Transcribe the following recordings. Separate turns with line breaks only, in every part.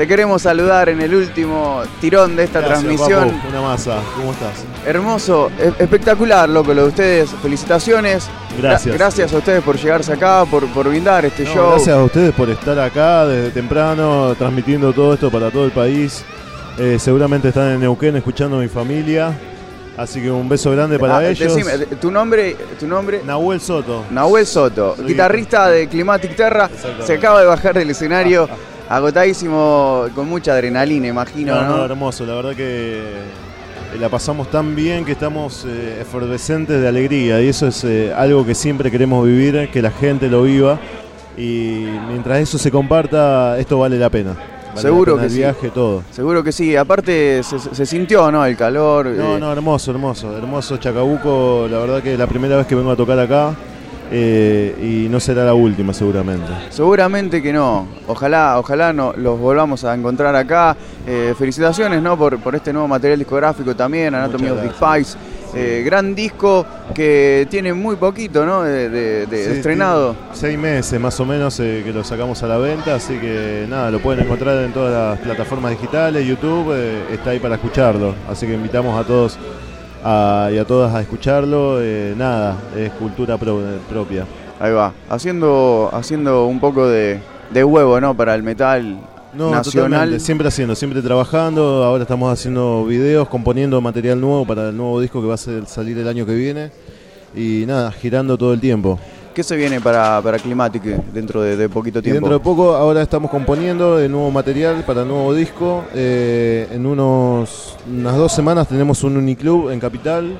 Te queremos saludar en el último tirón de esta
Gracias,
transmisión.
papu. Una masa, ¿cómo estás?
Hermoso, e- espectacular, loco, lo de ustedes. Felicitaciones.
Gracias.
Gra- gracias a ustedes por llegarse acá, por, por brindar este
No,
show.
gracias a ustedes por estar acá desde temprano, transmitiendo todo esto para todo el país. Eh, seguramente están en Neuquén escuchando a mi familia. Así que un beso grande para
Ah,
ellos.
decime, de- tu nombre, tu nombre.
Nahuel Soto.
Nahuel Soto,
Soy-
guitarrista de Climatic Terra. Se acaba de bajar del escenario, agotadísimo, con mucha adrenalina, imagino,
No,
¿no?
no, hermoso. La verdad que eh, la pasamos tan bien que estamos eh, efervescentes de alegría. Y eso es eh, algo que siempre queremos vivir, que la gente lo viva. Y mientras eso se comparta, esto vale la pena. Vale
Seguro
la pena
que
el
sí.
viaje, todo.
Seguro que sí. Aparte se, se sintió, ¿no? El calor.
No,
eh,
no, hermoso, hermoso, hermoso Chacabuco, la verdad que es la primera vez que vengo a tocar acá eh, y no será la última seguramente.
Seguramente que no. Ojalá, ojalá no, los volvamos a encontrar acá. Eh, felicitaciones, ¿no? Por, por este nuevo material discográfico también, Anatomy of the. Spice. Eh, gran disco que tiene muy poquito, ¿no? De, de- de
Sí,
estrenado.
Seis meses más o menos eh, que lo sacamos a la venta, así que nada, lo pueden encontrar en todas las plataformas digitales, YouTube eh, está ahí para escucharlo, así que invitamos a todos a- y a todas a escucharlo, eh, nada, es cultura pro- propia.
Ahí va. Haciendo, haciendo un poco de, de huevo, ¿no? Para el metal
No,
nacional.
totalmente, siempre haciendo, siempre trabajando. Ahora estamos haciendo videos, componiendo material nuevo para el nuevo disco que va a salir el año que viene. Y nada, girando todo el tiempo.
¿Qué se viene para, para Climatic dentro de, de poquito
Y
tiempo?
dentro de poco, ahora estamos componiendo el nuevo material para nuevo disco. Eh, en unos, unas dos semanas tenemos un uniclub en Capital.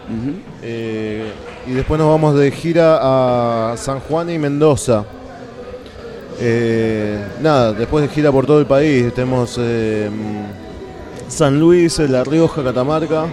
Eh, y después nos vamos de gira a San Juan y Mendoza. Eh, nada, después de gira por todo el país, tenemos San Luis, La Rioja, Catamarca,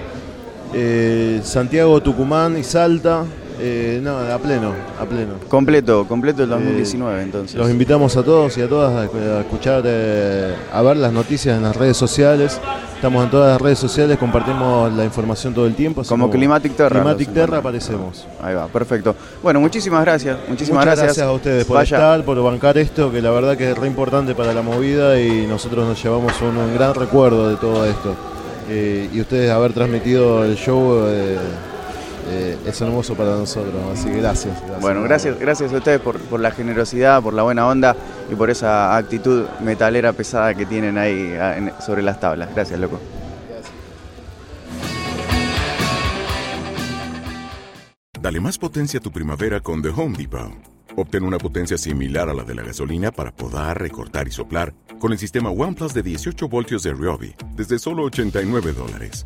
Santiago, Tucumán y Salta. Eh, nada, a pleno, a pleno.
Completo, completo el 2019 entonces.
Los invitamos a todos y a todas a escuchar, eh, a ver las noticias en las redes sociales. Estamos en todas las redes sociales, compartimos la información todo el tiempo.
Como Climatic Terra,
Climatic Terra aparecemos.
Ahí va, perfecto. Bueno, muchísimas gracias. Muchísimas
Muchas
gracias.
gracias a ustedes por
Vaya.
estar, por bancar esto, que la verdad que es re importante para la movida y nosotros nos llevamos un, un gran recuerdo de todo esto. Eh, y ustedes haber transmitido el show eh, es hermoso para nosotros, así que gracias. gracias.
Bueno, gracias, gracias a ustedes por, por la generosidad, por la buena onda y por esa actitud metalera pesada que tienen ahí ah, en- sobre las tablas. Gracias, loco.
Dale más potencia a tu primavera con The Home Depot. Obtén una potencia similar a la de la gasolina para podar, recortar y soplar con el sistema OnePlus de 18 voltios de Ryobi desde solo 89 dólares.